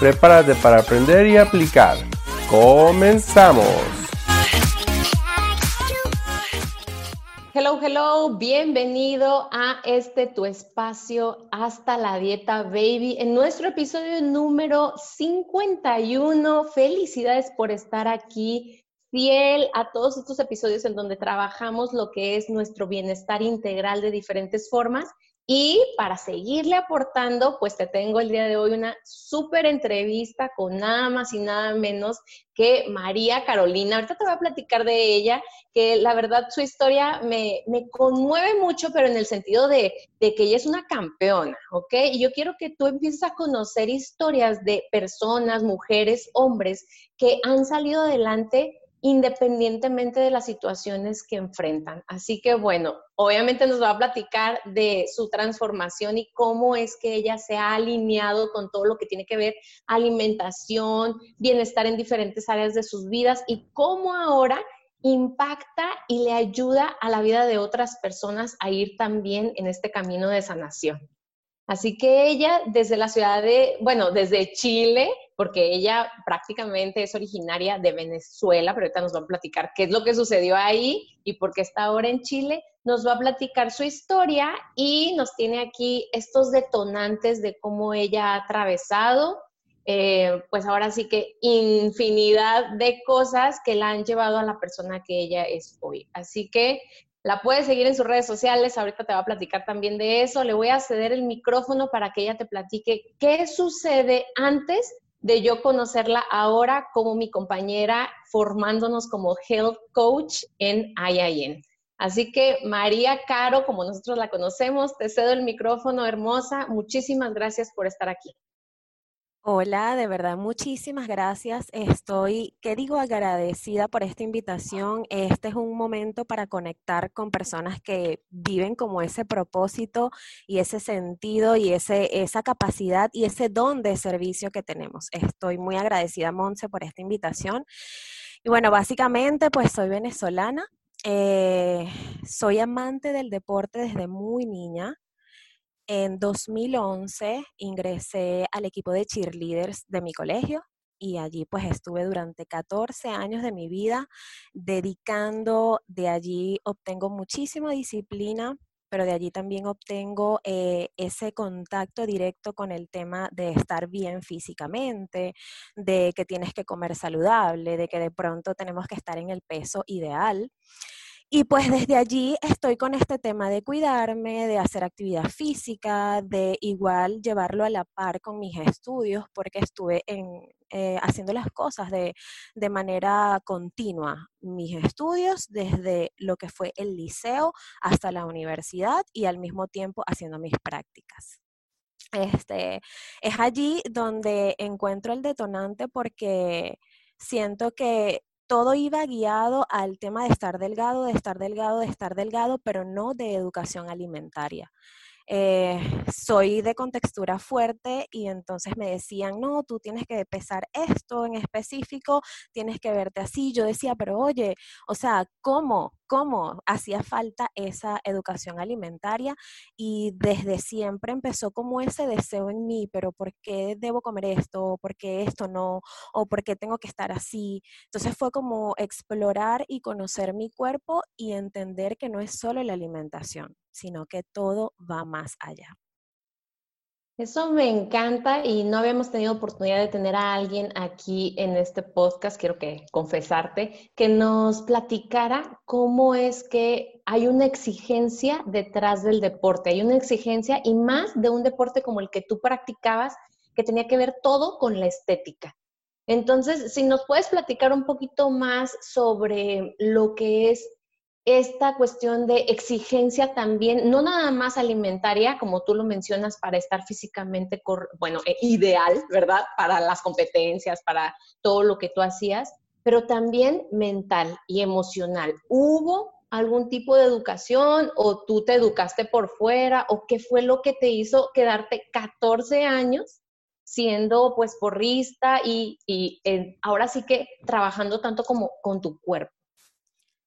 Prepárate para aprender y aplicar. ¡Comenzamos! Hello, hello, bienvenido a este tu espacio hasta la dieta baby en nuestro episodio número 51. Felicidades por estar aquí fiel a todos estos episodios en donde trabajamos lo que es nuestro bienestar integral de diferentes formas. Y para seguirle aportando, pues te tengo el día de hoy una súper entrevista con nada más y nada menos que María Carolina. Ahorita te voy a platicar de ella, que la verdad su historia me, conmueve mucho, pero en el sentido de, de, que ella es una campeona, ¿ok? Y yo quiero que tú empieces a conocer historias de personas, mujeres, hombres que han salido adelante independientemente de las situaciones que enfrentan. Así que bueno, obviamente nos va a platicar de su transformación y cómo es que ella se ha alineado con todo lo que tiene que ver alimentación, bienestar en diferentes áreas de sus vidas y cómo ahora impacta y le ayuda a la vida de otras personas a ir también en este camino de sanación. Así que ella desde la ciudad de, bueno, desde Chile, porque ella prácticamente es originaria de Venezuela, pero ahorita nos va a platicar qué es lo que sucedió ahí y por qué está ahora en Chile, nos va a platicar su historia y nos tiene aquí estos detonantes de cómo ella ha atravesado, eh, pues ahora sí que infinidad de cosas que la han llevado a la persona que ella es hoy. Así que la puedes seguir en sus redes sociales, ahorita te va a platicar también de eso. Le voy a ceder el micrófono para que ella te platique qué sucede antes de yo conocerla ahora como mi compañera formándonos como health coach en IIN. Así que María Caro, como nosotros la conocemos, te cedo el micrófono, hermosa. Muchísimas gracias por estar aquí. Hola, de verdad, muchísimas gracias. Estoy, ¿qué digo? Agradecida por esta invitación. Este es un momento para conectar con personas que viven como ese propósito y ese sentido y ese, esa capacidad y ese don de servicio que tenemos. Estoy muy agradecida, Monse, por esta invitación. Y bueno, básicamente, pues soy venezolana. Eh, soy amante del deporte desde muy niña. En 2011 ingresé al equipo de cheerleaders de mi colegio y allí pues estuve durante 14 años de mi vida dedicando, de allí obtengo muchísima disciplina, pero de allí también obtengo eh, ese contacto directo con el tema de estar bien físicamente, de que tienes que comer saludable, de que de pronto tenemos que estar en el peso ideal. Y pues desde allí estoy con este tema de cuidarme, de hacer actividad física, de igual llevarlo a la par con mis estudios, porque estuve eh, haciendo las cosas de, de, manera continua. Mis estudios desde lo que fue el liceo hasta la universidad y al mismo tiempo haciendo mis prácticas. Este, es allí donde encuentro el detonante porque siento que todo iba guiado al tema de estar delgado, de estar delgado, de estar delgado, pero no de educación alimentaria. Eh, soy de contextura fuerte y entonces me decían, no, tú tienes que pesar esto en específico, tienes que verte así. Yo decía, pero oye, o sea, ¿cómo? ¿Cómo hacía falta esa educación alimentaria? Y desde siempre empezó como ese deseo en mí, pero ¿por qué debo comer esto? ¿Por qué esto no? ¿O por qué tengo que estar así? Entonces fue como explorar y conocer mi cuerpo y entender que no es solo la alimentación sino que todo va más allá. Eso me encanta y no habíamos tenido oportunidad de tener a alguien aquí en este podcast, quiero que confesarte, que nos platicara cómo es que hay una exigencia detrás del deporte, hay una exigencia y más de un deporte como el que tú practicabas, que tenía que ver todo con la estética. Entonces, si nos puedes platicar un poquito más sobre lo que es esta cuestión de exigencia también, no nada más alimentaria, como tú lo mencionas, para estar físicamente, bueno, eh, ideal, ¿verdad? Para las competencias, para todo lo que tú hacías, pero también mental y emocional. ¿Hubo algún tipo de educación o tú te educaste por fuera o qué fue lo que te hizo quedarte 14 años siendo pues porrista y, y ahora sí que trabajando tanto como con tu cuerpo?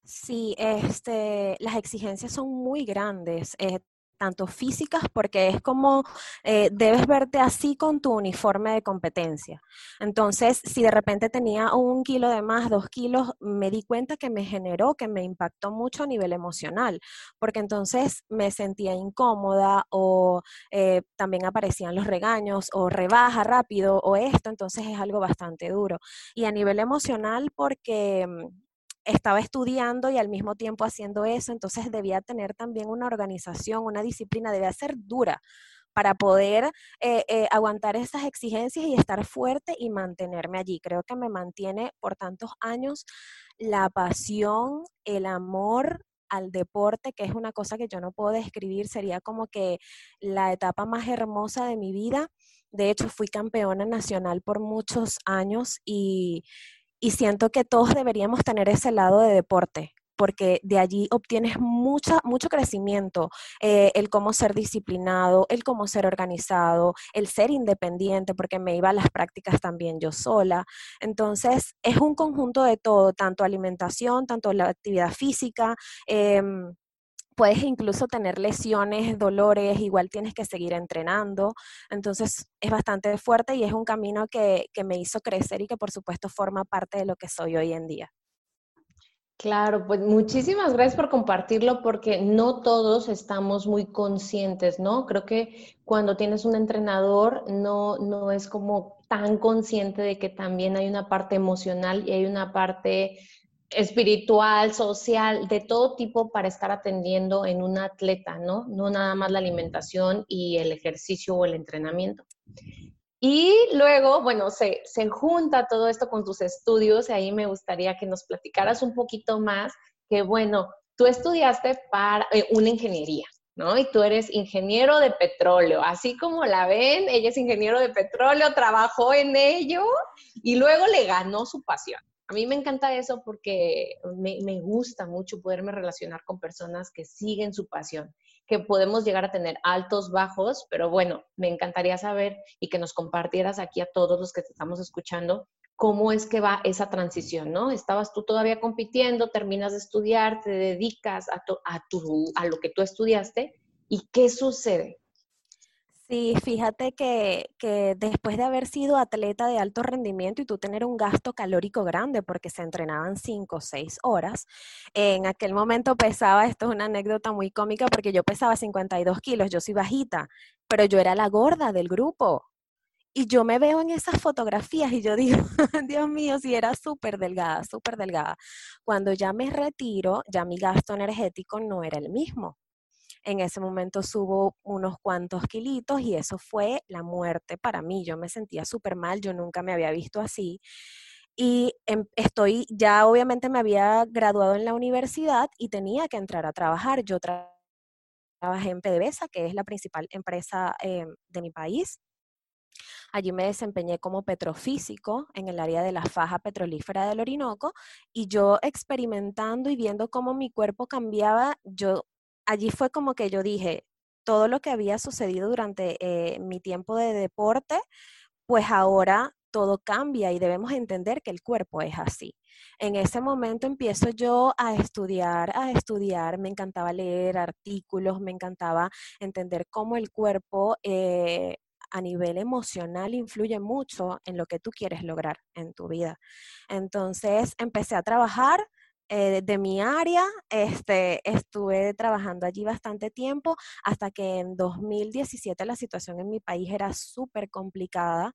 Sí, este, las exigencias son muy grandes. Eh, tanto físicas, porque es como eh, debes verte así con tu uniforme de competencia. Entonces, si de repente tenía un kilo de más, dos kilos, me di cuenta que me generó, que me impactó mucho a nivel emocional, porque entonces me sentía incómoda o eh, también aparecían los regaños o rebaja rápido o esto, entonces es algo bastante duro. Y a nivel emocional, porque mm, estaba estudiando y al mismo tiempo haciendo eso, entonces debía tener también una organización, una disciplina, debía ser dura para poder eh, eh, aguantar esas exigencias y estar fuerte y mantenerme allí. Creo que me mantiene por tantos años la pasión, el amor al deporte, que es una cosa que yo no puedo describir, sería como que la etapa más hermosa de mi vida. De hecho, fui campeona nacional por muchos años y y siento que todos deberíamos tener ese lado de deporte porque de allí obtienes mucha, mucho crecimiento, eh, el cómo ser disciplinado, el cómo ser organizado, el ser independiente, porque me iba a las prácticas también yo sola. Entonces, es un conjunto de todo, tanto alimentación, tanto la actividad física. Em, puedes incluso tener lesiones, dolores, igual tienes que seguir entrenando. Entonces es bastante fuerte y es un camino que, me hizo crecer y que por supuesto forma parte de lo que soy hoy en día. Claro, pues muchísimas gracias por compartirlo porque no todos estamos muy conscientes, ¿no? Creo que cuando tienes un entrenador no, no es como tan consciente de que también hay una parte emocional y hay una parte espiritual, social, de todo tipo para estar atendiendo en un atleta, ¿no? No nada más la alimentación y el ejercicio o el entrenamiento. Y luego, bueno, se, se junta todo esto con tus estudios y ahí me gustaría que nos platicaras un poquito más que, bueno, tú estudiaste para eh, una ingeniería, ¿no? Y tú eres ingeniero de petróleo, así como la ven, ella es ingeniero de petróleo, trabajó en ello y luego le ganó su pasión. A mí me encanta eso porque me, gusta mucho poderme relacionar con personas que siguen su pasión, que podemos llegar a tener altos, bajos, pero bueno, me encantaría saber y que nos compartieras aquí a todos los que te estamos escuchando cómo es que va esa transición, ¿no? Estabas tú todavía compitiendo, terminas de estudiar, te dedicas a, a, a lo que tú estudiaste y qué sucede. Sí, fíjate que, que, después de haber sido atleta de alto rendimiento y tú tener un gasto calórico grande porque se entrenaban cinco o seis horas, en aquel momento pesaba, esto es una anécdota muy cómica porque yo pesaba 52 kilos, yo soy bajita, pero yo era la gorda del grupo. Y yo me veo en esas fotografías y yo digo, Dios mío, si era súper delgada, súper delgada. Cuando ya me retiro, ya mi gasto energético no era el mismo en ese momento subo unos cuantos kilitos y eso fue la muerte para mí. Yo me sentía súper mal, yo nunca me había visto así. Y em, estoy, ya obviamente me había graduado en la universidad y tenía que entrar a trabajar. Yo trabajé en PDVSA, que es la principal empresa em, de mi país. Allí me desempeñé como petrofísico en el área de la faja petrolífera del Orinoco y yo experimentando y viendo cómo mi cuerpo cambiaba, yo allí fue como que yo dije, todo lo que había sucedido durante eh, mi tiempo de deporte, pues ahora todo cambia y debemos entender que el cuerpo es así. En ese momento empiezo yo a estudiar, a estudiar, me encantaba leer artículos, me encantaba entender cómo el cuerpo eh, a nivel emocional influye mucho en lo que tú quieres lograr en tu vida. Entonces empecé a trabajar eh, de mi área, este, estuve trabajando allí bastante tiempo hasta que en 2017 la situación en mi país era súper complicada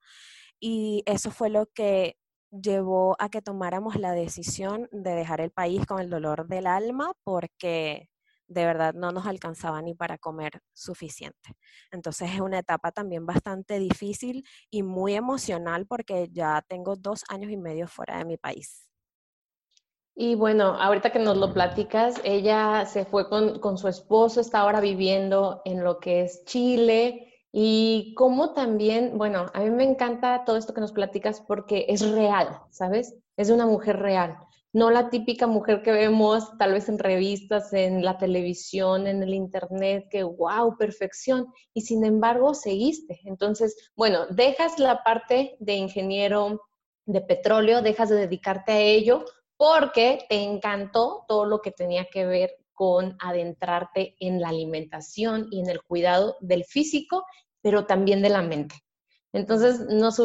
y eso fue lo que llevó a que tomáramos la decisión de dejar el país con el dolor del alma porque de verdad no nos alcanzaba ni para comer suficiente. Entonces es una etapa también bastante difícil y muy emocional porque ya tengo dos años y medio fuera de mi país. Y bueno, ahorita que nos lo platicas, ella se fue con, con su esposo, está ahora viviendo en lo que es Chile. Y cómo también, bueno, a mí me encanta todo esto que nos platicas porque es real, ¿sabes? Es una mujer real, no la típica mujer que vemos tal vez en revistas, en la televisión, en el internet, que wow, perfección. Y sin embargo, seguiste. Entonces, bueno, dejas la parte de ingeniero de petróleo, dejas de dedicarte a ello porque te encantó todo lo que tenía que ver con adentrarte en la alimentación y en el cuidado del físico, pero también de la mente. Entonces, nos,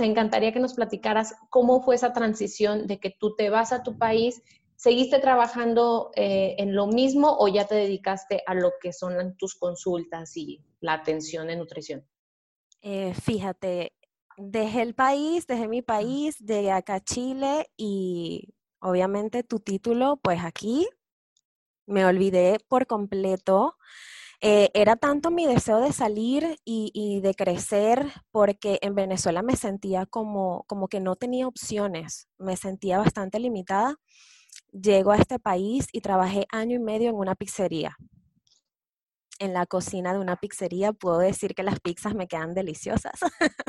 encantaría que nos platicaras cómo fue esa transición de que tú te vas a tu país, ¿Seguiste trabajando eh, en lo mismo o ya te dedicaste a lo que son tus consultas y la atención en nutrición? Eh, fíjate, dejé el país, dejé mi país, de acá a Chile y obviamente tu título, pues aquí me olvidé por completo. Eh, era tanto mi deseo de salir y, de crecer porque en Venezuela me sentía como, como que no tenía opciones, me sentía bastante limitada. Llego a este país y trabajé año y medio en una pizzería en la cocina de una pizzería, puedo decir que las pizzas me quedan deliciosas.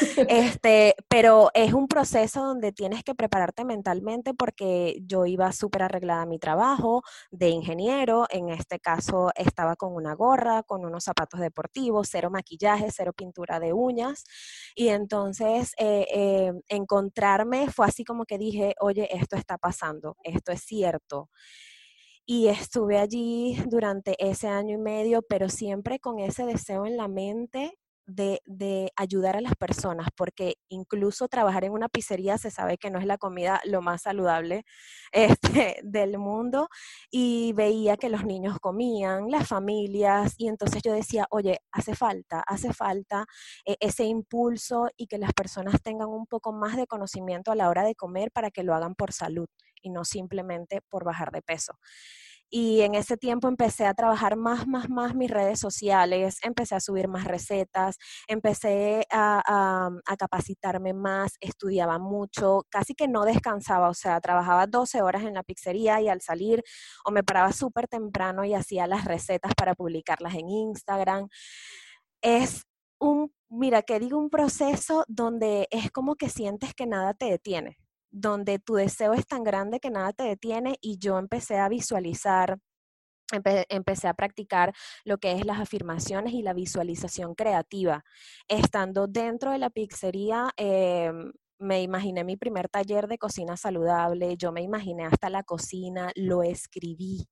este, pero es un proceso donde tienes que prepararte mentalmente porque yo iba súper arreglada a mi trabajo de ingeniero, en este caso estaba con una gorra, con unos zapatos deportivos, cero maquillaje, cero pintura de uñas. Y entonces eh, eh, encontrarme fue así como que dije, oye, esto está pasando, esto es cierto y estuve allí durante ese año y medio, pero siempre con ese deseo en la mente de, ayudar a las personas, porque incluso trabajar en una pizzería se sabe que no es la comida lo más saludable este, del mundo, y veía que los niños comían, las familias, y entonces yo decía, oye, hace falta, hace falta eh, ese impulso y que las personas tengan un poco más de conocimiento a la hora de comer para que lo hagan por salud y no simplemente por bajar de peso. Y en ese tiempo empecé a trabajar más, más, más mis redes sociales, empecé a subir más recetas, empecé a, a, capacitarme más, estudiaba mucho, casi que no descansaba, o sea, trabajaba 12 horas en la pizzería y al salir o me paraba súper temprano y hacía las recetas para publicarlas en Instagram. Es un, mira, que digo, un proceso donde es como que sientes que nada te detiene donde tu deseo es tan grande que nada te detiene y yo empecé a visualizar empecé a practicar lo que es las afirmaciones y la visualización creativa. Estando dentro de la pizzería, em, me imaginé mi primer taller de cocina saludable, yo me imaginé hasta la cocina, lo escribí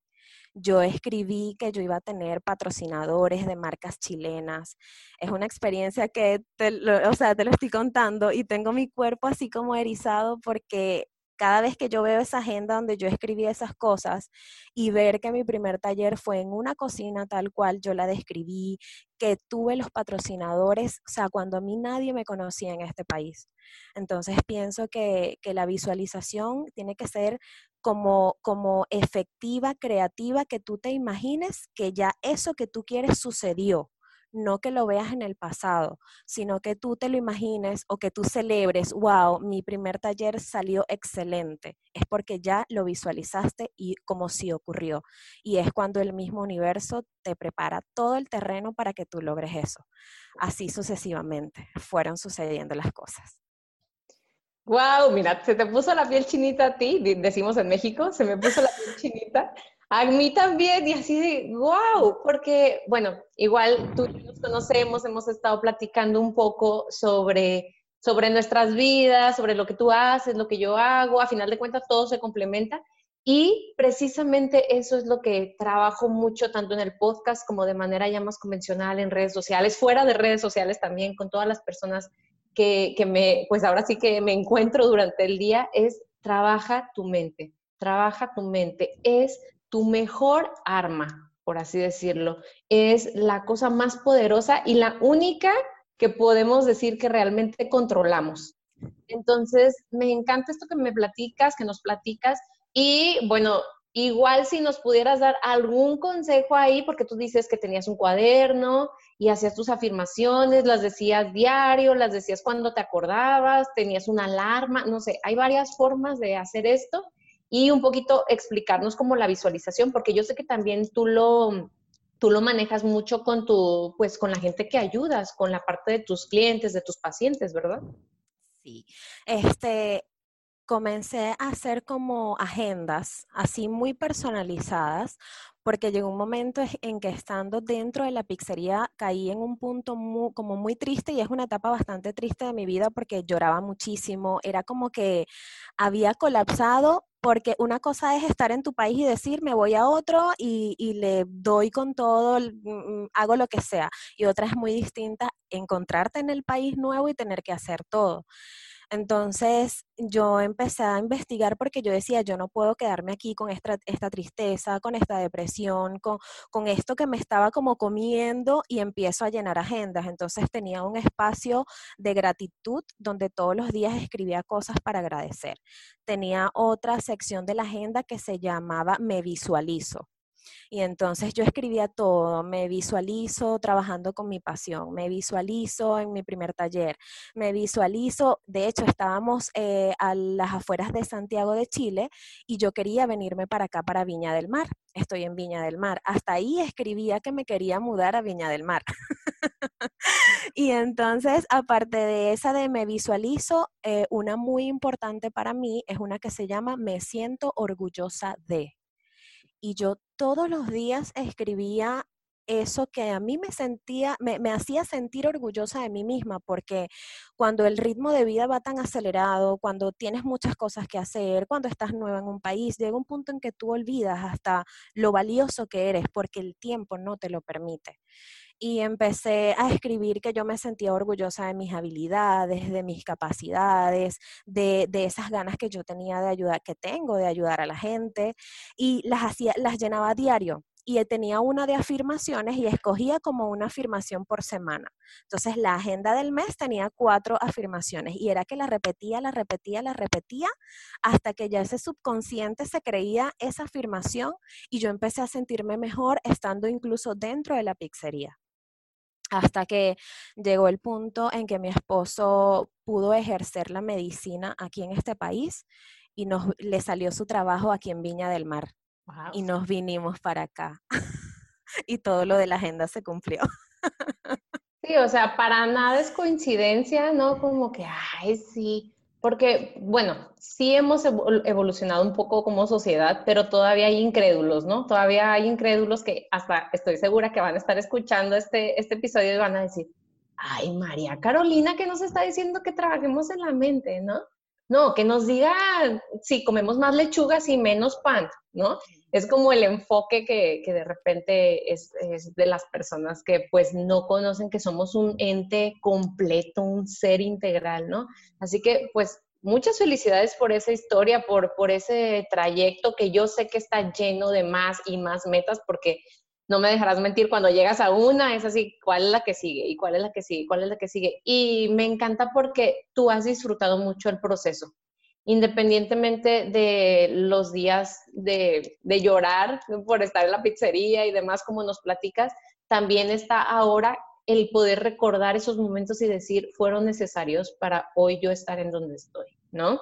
yo escribí que yo iba a tener patrocinadores de marcas chilenas. Es una experiencia que, te lo, o sea, te lo estoy contando y tengo mi cuerpo así como erizado porque cada vez que yo veo esa agenda donde yo escribí esas cosas y ver que mi primer taller fue en una cocina tal cual yo la describí, que tuve los patrocinadores, o sea, cuando a mí nadie me conocía en este país. Entonces pienso que, que la visualización tiene que ser como, como efectiva, creativa, que tú te imagines que ya eso que tú quieres sucedió no que lo veas en el pasado, sino que tú te lo imagines o que tú celebres, wow, mi primer taller salió excelente. Es porque ya lo visualizaste y como si ocurrió. Y es cuando el mismo universo te prepara todo el terreno para que tú logres eso. Así sucesivamente fueron sucediendo las cosas. Wow, mira, se te puso la piel chinita a ti, decimos en México, se me puso la piel chinita. A mí también, y así de, wow, porque, bueno, igual tú y nos conocemos, hemos estado platicando un poco sobre, sobre nuestras vidas, sobre lo que tú haces, lo que yo hago, a final de cuentas todo se complementa. Y precisamente eso es lo que trabajo mucho tanto en el podcast como de manera ya más convencional en redes sociales, fuera de redes sociales también, con todas las personas que, me, pues ahora sí que me encuentro durante el día es trabaja tu mente, trabaja tu mente, es tu mejor arma, por así decirlo, es la cosa más poderosa y la única que podemos decir que realmente controlamos. Entonces, me encanta esto que me platicas, que nos platicas y bueno, Igual si nos pudieras dar algún consejo ahí, porque tú dices que tenías un cuaderno y hacías tus afirmaciones, las decías diario, las decías cuando te acordabas, tenías una alarma, no sé, hay varias formas de hacer esto y un poquito explicarnos como la visualización, porque yo sé que también tú lo, tú lo manejas mucho con tu, pues con la gente que ayudas, con la parte de tus clientes, de tus pacientes, ¿verdad? Sí. Este, comencé a hacer como agendas así muy personalizadas porque llegó un momento en que estando dentro de la pizzería caí en un punto como muy triste y es una etapa bastante triste de mi vida porque lloraba muchísimo, era como que había colapsado porque una cosa es estar en tu país y decir me voy a otro y, y le doy con todo, mm, mm, hago lo que sea, y otra es muy distinta encontrarte en el país nuevo y tener que hacer todo. Entonces yo empecé a investigar porque yo decía, yo no puedo quedarme aquí con esta, tristeza, con esta depresión, con, con, esto que me estaba como comiendo y empiezo a llenar agendas. Entonces tenía un espacio de gratitud donde todos los días escribía cosas para agradecer. Tenía otra sección de la agenda que se llamaba Me visualizo. Y entonces yo escribía todo, me visualizo trabajando con mi pasión, me visualizo en mi primer taller, me visualizo, de hecho estábamos eh, a las afueras de Santiago de Chile y yo quería venirme para acá, para Viña del Mar. Estoy en Viña del Mar. Hasta ahí escribía que me quería mudar a Viña del Mar. y entonces, aparte de esa de me visualizo, eh, una muy importante para mí es una que se llama Me siento orgullosa de y yo todos los días escribía eso que a mí me sentía, me, hacía sentir orgullosa de mí misma, porque cuando el ritmo de vida va tan acelerado, cuando tienes muchas cosas que hacer, cuando estás nueva en un país, llega un punto en que tú olvidas hasta lo valioso que eres, porque el tiempo no te lo permite y empecé a escribir que yo me sentía orgullosa de mis habilidades, de mis capacidades, de, de, esas ganas que yo tenía de ayudar, que tengo de ayudar a la gente y las hacía, las llenaba a diario y tenía una de afirmaciones y escogía como una afirmación por semana. Entonces la agenda del mes tenía cuatro afirmaciones y era que la repetía, la repetía, la repetía hasta que ya ese subconsciente se creía esa afirmación y yo empecé a sentirme mejor estando incluso dentro de la pizzería hasta que llegó el punto en que mi esposo pudo ejercer la medicina aquí en este país y nos, le salió su trabajo aquí en Viña del Mar. Y nos vinimos para acá. y todo lo de la agenda se cumplió. sí, o sea, para nada es coincidencia, ¿no? Como que, ay, sí, porque, bueno, sí hemos evolucionado un poco como sociedad, pero todavía hay incrédulos, ¿no? Todavía hay incrédulos que hasta estoy segura que van a estar escuchando este, este episodio y van a decir, ay, María Carolina, que nos está diciendo que trabajemos en la mente, ¿no? No, que nos diga si comemos más lechugas y menos pan, ¿no? Es como el enfoque que, de repente es, es, de las personas que pues no conocen que somos un ente completo, un ser integral, ¿no? Así que pues muchas felicidades por esa historia, por, por ese trayecto que yo sé que está lleno de más y más metas, porque no me dejarás mentir, cuando llegas a una es así, ¿cuál es la que sigue? ¿Y cuál es la que sigue? ¿Cuál es la que sigue? Y me encanta porque tú has disfrutado mucho el proceso, independientemente de los días de, llorar por estar en la pizzería y demás, como nos platicas, también está ahora el poder recordar esos momentos y decir, fueron necesarios para hoy yo estar en donde estoy, ¿no?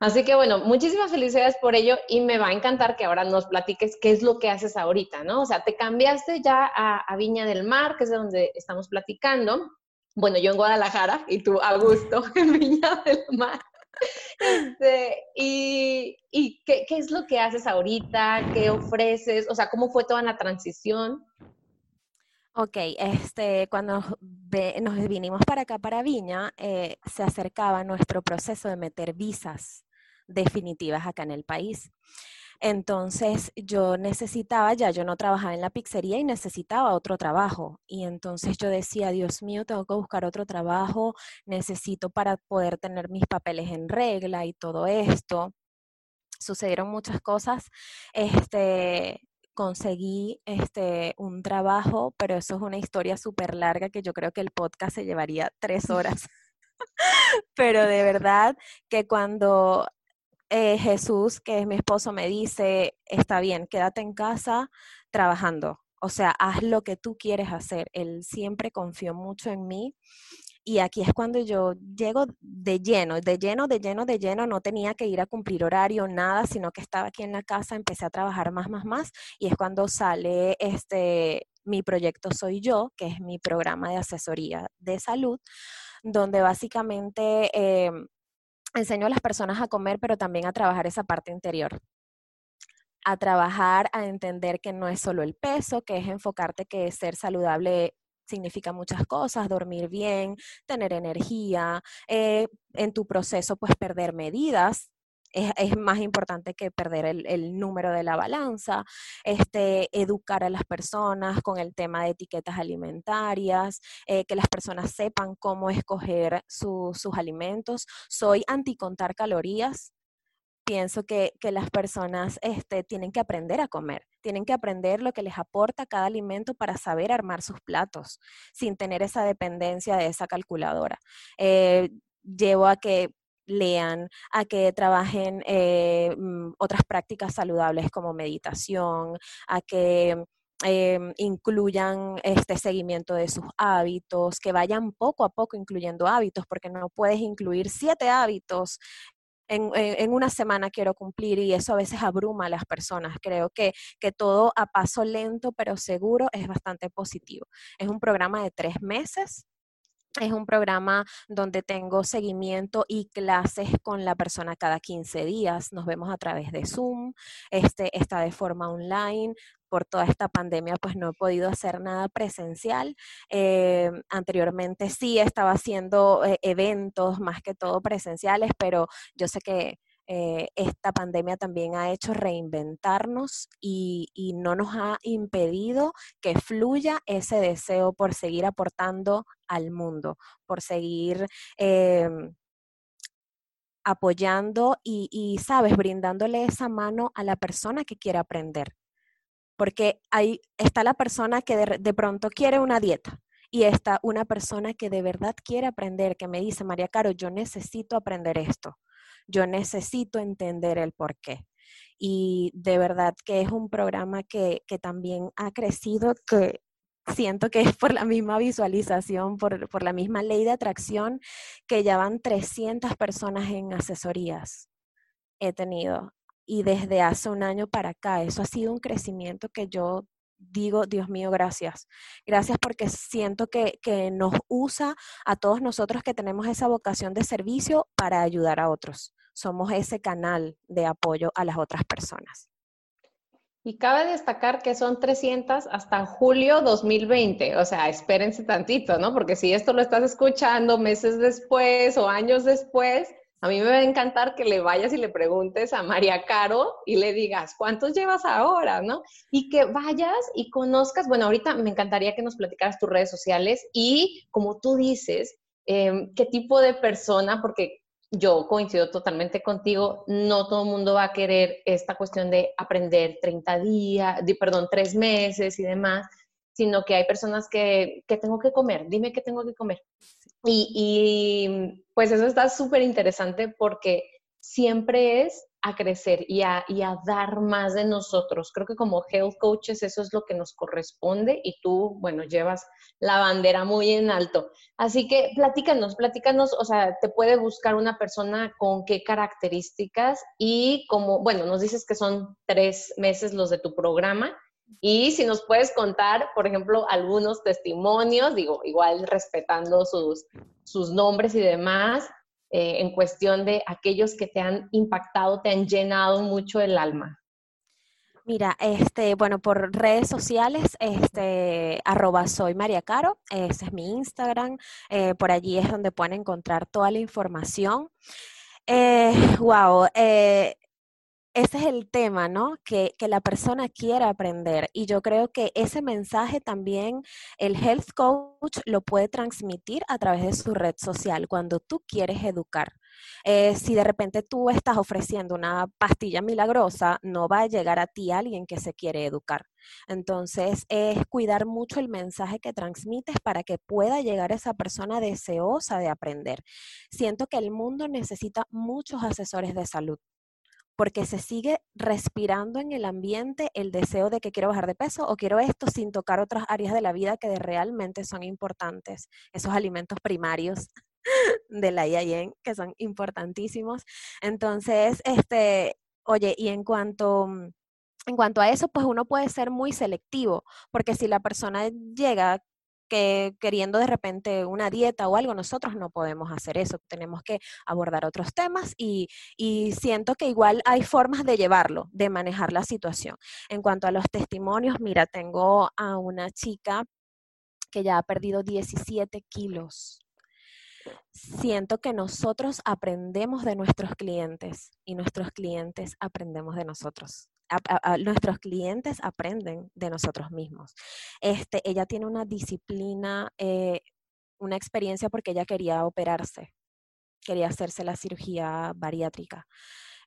Así que bueno, muchísimas felicidades por ello y me va a encantar que ahora nos platiques qué es lo que haces ahorita, ¿no? O sea, te cambiaste ya a, Viña del Mar, que es de donde estamos platicando. Bueno, yo en Guadalajara y tú a gusto en Viña del Mar. Este, y, y ¿qué, ¿qué, es lo que haces ahorita? ¿Qué ofreces? O sea, ¿cómo fue toda la transición? Ok, este, cuando nos vinimos para acá, para Viña, eh, se acercaba nuestro proceso de meter visas definitivas acá en el país. Entonces yo necesitaba, ya yo no trabajaba en la pizzería y necesitaba otro trabajo. Y entonces yo decía, Dios mío, tengo que buscar otro trabajo, necesito para poder tener mis papeles en regla y todo esto. Sucedieron muchas cosas. Este, conseguí este, un trabajo, pero eso es una historia súper larga que yo creo que el podcast se llevaría tres horas. pero de verdad que cuando eh, Jesús, que es mi esposo, me dice, está bien, quédate en casa trabajando. O sea, haz lo que tú quieres hacer. Él siempre confió mucho en mí y aquí es cuando yo llego de lleno, de lleno, de lleno, de lleno, no tenía que ir a cumplir horario, nada, sino que estaba aquí en la casa, empecé a trabajar más, más, más, y es cuando sale este, mi proyecto Soy Yo, que es mi programa de asesoría de salud, donde básicamente eh, enseño a las personas a comer, pero también a trabajar esa parte interior. A trabajar, a entender que no es solo el peso, que es enfocarte que ser saludable significa muchas cosas, dormir bien, tener energía, eh, en tu proceso pues perder medidas, es, más importante que perder el, número de la balanza, este, educar a las personas con el tema de etiquetas alimentarias, eh, que las personas sepan cómo escoger sus alimentos. Soy anti contar calorías, pienso que, las personas este, tienen que aprender a comer, tienen que aprender lo que les aporta cada alimento para saber armar sus platos sin tener esa dependencia de esa calculadora. Eh, llevo a que lean, a que trabajen eh, mm, otras prácticas saludables como meditación, a que em, incluyan este seguimiento de sus hábitos, que vayan poco a poco incluyendo hábitos, porque no puedes incluir siete hábitos en, una semana quiero cumplir y eso a veces abruma a las personas. Creo que, que todo a paso lento pero seguro es bastante positivo. Es un programa de tres meses es un programa donde tengo seguimiento y clases con la persona cada 15 días. Nos vemos a través de Zoom. Este está de forma online. Por toda esta pandemia, pues no he podido hacer nada presencial. Eh, anteriormente sí estaba haciendo eh, eventos, más que todo presenciales, pero yo sé que eh, esta pandemia también ha hecho reinventarnos y, no nos ha impedido que fluya ese deseo por seguir aportando al mundo, por seguir em, apoyando y, sabes, brindándole esa mano a la persona que quiere aprender. Porque ahí está la persona que de pronto quiere una dieta, y está una persona que de verdad quiere aprender, que me dice, María Caro, yo necesito aprender esto yo necesito entender el por qué. Y de verdad que es un programa que, también ha crecido, que siento que es por la misma visualización, por, por, la misma ley de atracción, que ya van 300 personas en asesorías. He tenido. Y desde hace un año para acá, eso ha sido un crecimiento que yo digo, Dios mío, gracias. Gracias porque siento que, que, nos usa a todos nosotros que tenemos esa vocación de servicio para ayudar a otros. Somos ese canal de apoyo a las otras personas. Y cabe destacar que son 300 hasta julio 2020, o sea, espérense tantito, ¿no? Porque si esto lo estás escuchando meses después o años después, a mí me va a encantar que le vayas y le preguntes a María Caro y le digas, ¿cuántos llevas ahora? ¿No? Y que vayas y conozcas, bueno, ahorita me encantaría que nos platicaras tus redes sociales y, como tú dices, em, qué tipo de persona, porque yo coincido totalmente contigo, no todo el mundo va a querer esta cuestión de aprender 30 días, perdón, tres meses y demás, sino que hay personas que, tengo que comer, dime qué tengo que comer. Y, pues eso está súper interesante porque siempre es a crecer y a, y a, dar más de nosotros. Creo que como health coaches eso es lo que nos corresponde y tú, bueno, llevas la bandera muy en alto. Así que platícanos, platícanos, o sea, te puede buscar una persona con qué características y como, bueno, nos dices que son tres meses los de tu programa, y si nos puedes contar, por ejemplo, algunos testimonios, digo, igual respetando sus, sus nombres y demás, eh, en cuestión de aquellos que te han impactado, te han llenado mucho el alma. Mira, este, bueno, por redes sociales, este, arroba soy María Caro, ese es mi Instagram, eh, por allí es donde pueden encontrar toda la información. Wow, eh, ese es el tema, ¿no? Que, la persona quiera aprender. Y yo creo que ese mensaje también el health coach lo puede transmitir a través de su red social cuando tú quieres educar. Eh, si de repente tú estás ofreciendo una pastilla milagrosa, no va a llegar a ti alguien que se quiere educar. Entonces, es cuidar mucho el mensaje que transmites para que pueda llegar esa persona deseosa de aprender. Siento que el mundo necesita muchos asesores de salud porque se sigue respirando en el ambiente el deseo de que quiero bajar de peso o quiero esto sin tocar otras áreas de la vida que realmente son importantes, esos alimentos primarios de la IAIN que son importantísimos. Entonces, este, oye, y en cuanto en cuanto a eso, pues uno puede ser muy selectivo, porque si la persona llega que queriendo de repente una dieta o algo, nosotros no podemos hacer eso, tenemos que abordar otros temas y, y, siento que igual hay formas de llevarlo, de manejar la situación. En cuanto a los testimonios, mira, tengo a una chica que ya ha perdido 17 kilos. Siento que nosotros aprendemos de nuestros clientes y nuestros clientes aprendemos de nosotros nuestros clientes aprenden de nosotros mismos. Este, ella tiene una disciplina, eh, una experiencia porque ella quería operarse, quería hacerse la cirugía bariátrica.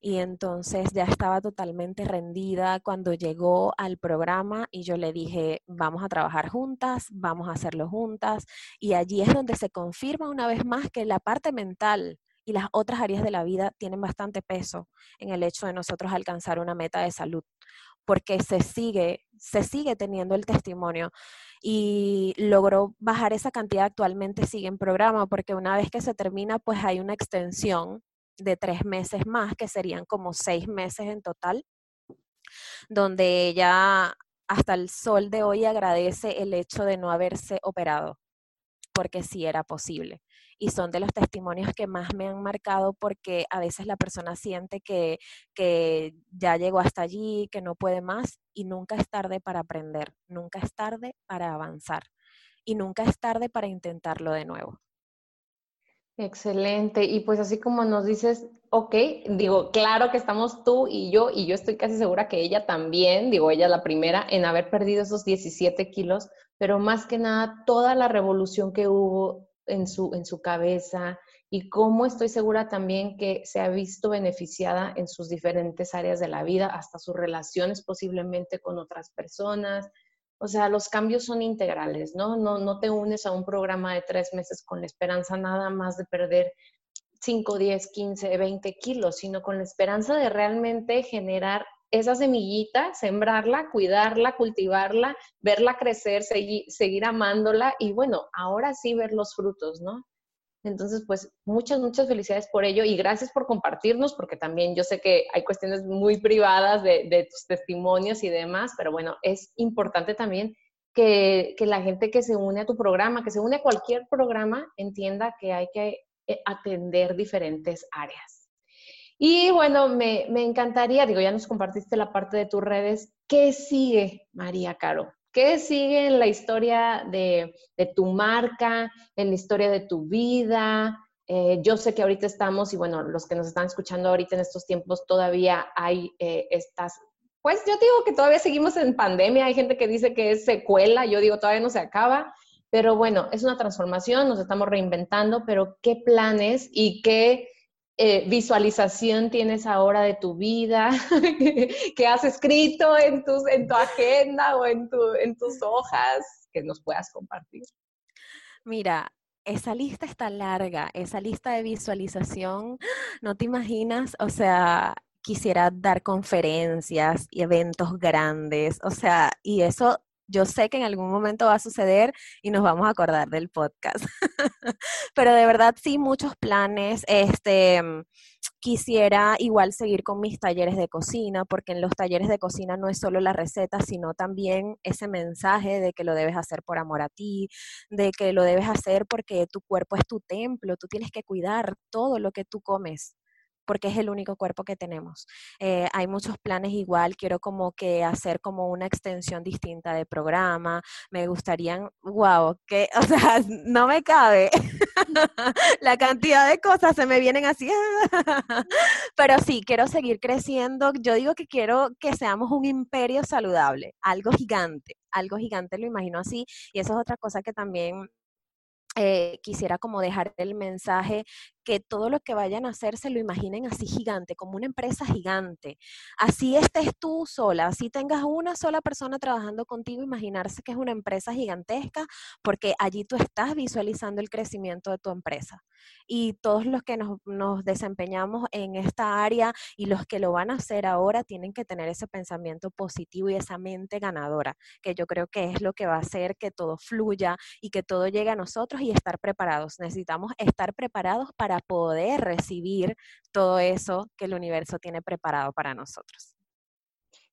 Y entonces ya estaba totalmente rendida cuando llegó al programa y yo le dije, vamos a trabajar juntas, vamos a hacerlo juntas. Y allí es donde se confirma una vez más que la parte mental y las otras áreas de la vida tienen bastante peso en el hecho de nosotros alcanzar una meta de salud, porque se sigue, se sigue teniendo el testimonio y logró bajar esa cantidad, actualmente sigue en programa, porque una vez que se termina, pues hay una extensión de tres meses más, que serían como seis meses en total, donde ella hasta el sol de hoy agradece el hecho de no haberse operado, porque sí era posible y son de los testimonios que más me han marcado porque a veces la persona siente que, que ya llegó hasta allí, que no puede más y nunca es tarde para aprender, nunca es tarde para avanzar y nunca es tarde para intentarlo de nuevo. Excelente. Y pues así como nos dices, ok, digo, claro que estamos tú y yo, y yo estoy casi segura que ella también, digo, ella la primera en haber perdido esos 17 kilos, pero más que nada toda la revolución que hubo en su, en su cabeza y cómo estoy segura también que se ha visto beneficiada en sus diferentes áreas de la vida, hasta sus relaciones posiblemente con otras personas. O sea, los cambios son integrales, ¿no? No, no te unes a un programa de tres meses con la esperanza nada más de perder 5, 10, 15, 20 kilos, sino con la esperanza de realmente generar esa semillita, sembrarla, cuidarla, cultivarla, verla crecer, seguir, seguir amándola y bueno, ahora sí ver los frutos, ¿no? Entonces, pues muchas, muchas felicidades por ello y gracias por compartirnos, porque también yo sé que hay cuestiones muy privadas de, de tus testimonios y demás, pero bueno, es importante también que, que, la gente que se une a tu programa, que se une a cualquier programa, entienda que hay que eh, atender diferentes áreas. Y bueno, me, encantaría, digo, ya nos compartiste la parte de tus redes. ¿Qué sigue, María Caro? ¿Qué sigue en la historia de, tu marca, en la historia de tu vida? Eh, yo sé que ahorita estamos, y bueno, los que nos están escuchando ahorita en estos tiempos, todavía hay eh, estas, pues yo digo que todavía seguimos en pandemia, hay gente que dice que es secuela, yo digo todavía no se acaba, pero bueno, es una transformación, nos estamos reinventando, pero ¿qué planes y qué eh, visualización tienes ahora de tu vida, que has escrito en, tus, en tu agenda o en, tu, en tus hojas, que nos puedas compartir. Mira, esa lista está larga, esa lista de visualización, no te imaginas, o sea, quisiera dar conferencias y eventos grandes, o sea, y eso yo sé que en algún momento va a suceder y nos vamos a acordar del podcast. Pero de verdad sí, muchos planes. Este, mm, quisiera igual seguir con mis talleres de cocina, porque en los talleres de cocina no es solo la receta, sino también ese mensaje de que lo debes hacer por amor a ti, de que lo debes hacer porque tu cuerpo es tu templo, tú tienes que cuidar todo lo que tú comes porque es el único cuerpo que tenemos. Eh, hay muchos planes igual, quiero como que hacer como una extensión distinta de programa, me gustaría, wow, que, o sea, no me cabe la cantidad de cosas, se me vienen así, pero sí, quiero seguir creciendo, yo digo que quiero que seamos un imperio saludable, algo gigante, algo gigante lo imagino así, y eso es otra cosa que también eh, quisiera como dejar el mensaje que todo lo que vayan a hacer se lo imaginen así gigante, como una empresa gigante. Así estés tú sola, así tengas una sola persona trabajando contigo, imaginarse que es una empresa gigantesca, porque allí tú estás visualizando el crecimiento de tu empresa. Y todos los que nos, nos desempeñamos en esta área y los que lo van a hacer ahora tienen que tener ese pensamiento positivo y esa mente ganadora, que yo creo que es lo que va a hacer que todo fluya y que todo llegue a nosotros y estar preparados. Necesitamos estar preparados para poder recibir todo eso que el universo tiene preparado para nosotros.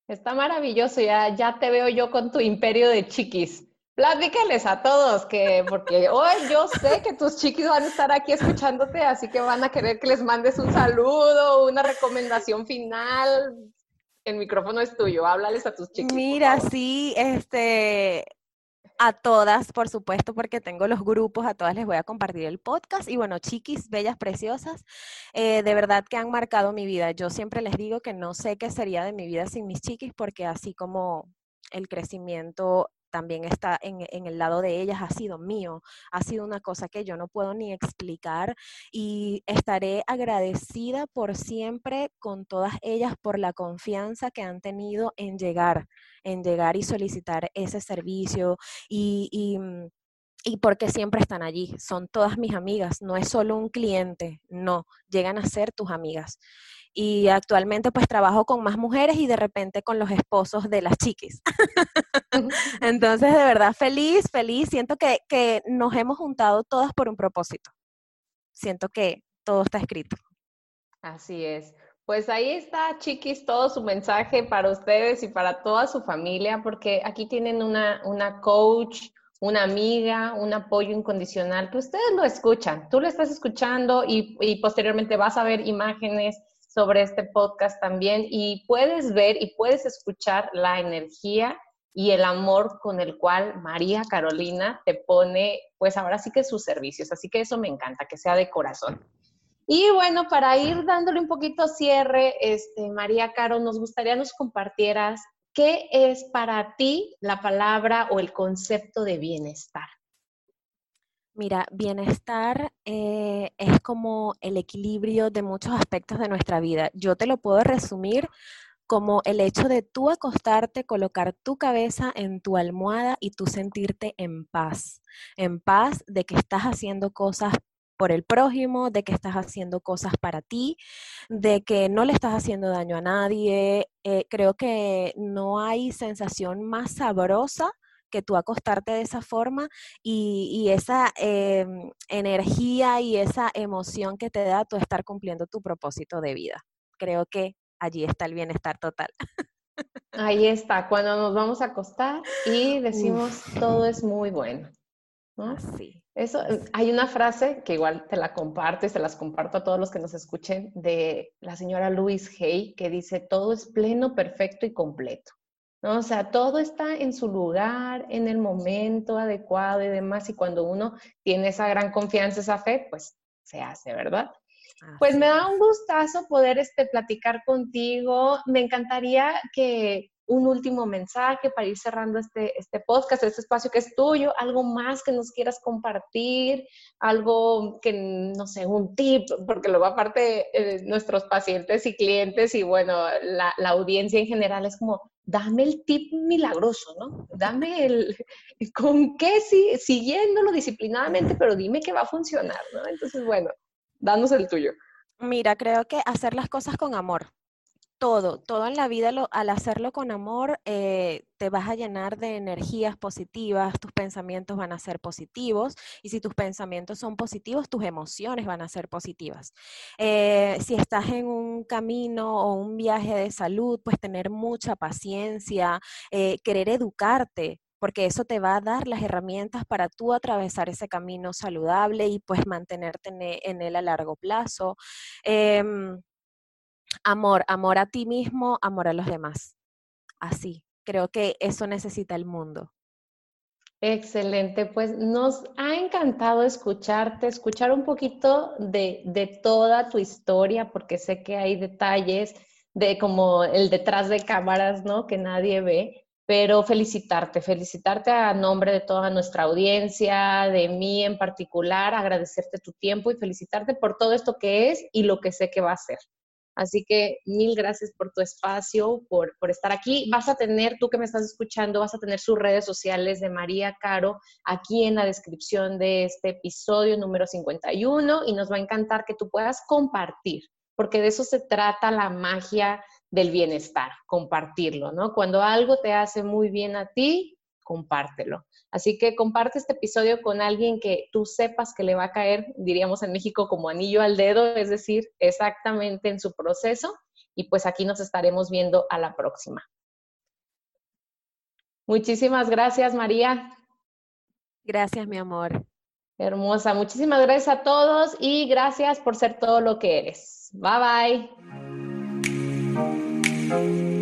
Está maravilloso, ya, ya te veo yo con tu imperio de chiquis. Platícales a todos que, porque hoy yo sé que tus chiquis van a estar aquí escuchándote, así que van a querer que les mandes un saludo, una recomendación final. El micrófono es tuyo, háblales a tus chiquis. Mira, sí, este, a todas, por supuesto, porque tengo los grupos, a todas les voy a compartir el podcast. Y bueno, chiquis, bellas, preciosas, eh, de verdad que han marcado mi vida. Yo siempre les digo que no sé qué sería de mi vida sin mis chiquis, porque así como el crecimiento también está en, el lado de ellas, ha sido mío, ha sido una cosa que yo no puedo ni explicar y estaré agradecida por siempre con todas ellas por la confianza que han tenido en llegar, en llegar y solicitar ese servicio y, y mm, y porque siempre están allí. Son todas mis amigas, no es solo un cliente, no, llegan a ser tus amigas y actualmente pues trabajo con más mujeres y de repente con los esposos de las chiquis. Entonces, de verdad, feliz, feliz. Siento que, que nos hemos juntado todas por un propósito. Siento que todo está escrito. Así es. Pues ahí está, chiquis, todo su mensaje para ustedes y para toda su familia, porque aquí tienen una, una coach, una amiga, un apoyo incondicional, que ustedes lo escuchan, tú lo estás escuchando y, y posteriormente vas a ver imágenes sobre este podcast también y puedes ver y puedes escuchar la energía y el amor con el cual María Carolina te pone, pues ahora sí que sus servicios. Así que eso me encanta, que sea de corazón. Y bueno, para ir dándole un poquito cierre, este, María Caro, nos gustaría nos compartieras qué es para ti la palabra o el concepto de bienestar. Mira, bienestar eh, es como el equilibrio de muchos aspectos de nuestra vida. Yo te lo puedo resumir como el hecho de tú acostarte, colocar tu cabeza en tu almohada y tú sentirte en paz, en paz de que estás haciendo cosas por el prójimo, de que estás haciendo cosas para ti, de que no le estás haciendo daño a nadie. Eh, creo que no hay sensación más sabrosa que tú acostarte de esa forma y, esa em, energía y esa emoción que te da tú estar cumpliendo tu propósito de vida. Creo que allí está el bienestar total. Ahí está, cuando nos vamos a acostar y decimos todo es muy bueno. Sí. Eso, hay una frase que igual te la comparto y se las comparto a todos los que nos escuchen de la señora Louise Hay que dice todo es pleno, perfecto y completo. O sea, todo está en su lugar, en el momento adecuado y demás. Y cuando uno tiene esa gran confianza, esa fe, pues se hace, ¿verdad? Pues me da un gustazo poder este, platicar contigo. Me encantaría que un último mensaje para ir cerrando este, este podcast, este espacio que es tuyo, algo más que nos quieras compartir, algo que, no sé, un tip, porque luego aparte eh, nuestros pacientes y clientes y bueno, la, audiencia en general es como, dame el tip milagroso, ¿no? Dame el, con qué, sí, siguiéndolo disciplinadamente, pero dime que va a funcionar, ¿no? Entonces, bueno, danos el tuyo. Mira, creo que hacer las cosas con amor todo, todo en la vida al hacerlo con amor eh, te vas a llenar de energías positivas, tus pensamientos van a ser positivos y si tus pensamientos son positivos, tus emociones van a ser positivas. Eh, si estás en un camino o un viaje de salud, pues tener mucha paciencia, eh, querer educarte, porque eso te va a dar las herramientas para tú atravesar ese camino saludable y pues mantenerte en, él a largo plazo. Em, amor, amor a ti mismo, amor a los demás. Así, creo que eso necesita el mundo. Excelente, pues nos ha encantado escucharte, escuchar un poquito de, de, toda tu historia, porque sé que hay detalles de como el detrás de cámaras, ¿no? Que nadie ve, pero felicitarte, felicitarte a nombre de toda nuestra audiencia, de mí en particular, agradecerte tu tiempo y felicitarte por todo esto que es y lo que sé que va a ser. Así que mil gracias por tu espacio, por, por, estar aquí. Vas a tener, tú que me estás escuchando, vas a tener sus redes sociales de María Caro aquí en la descripción de este episodio número 51 y nos va a encantar que tú puedas compartir, porque de eso se trata la magia del bienestar, compartirlo, ¿no? Cuando algo te hace muy bien a ti, compártelo. Así que comparte este episodio con alguien que tú sepas que le va a caer, diríamos en México, como anillo al dedo, es decir, exactamente en su proceso. Y pues aquí nos estaremos viendo a la próxima. Muchísimas gracias, María. Gracias, mi amor. Hermosa. Muchísimas gracias a todos y gracias por ser todo lo que eres. Bye bye.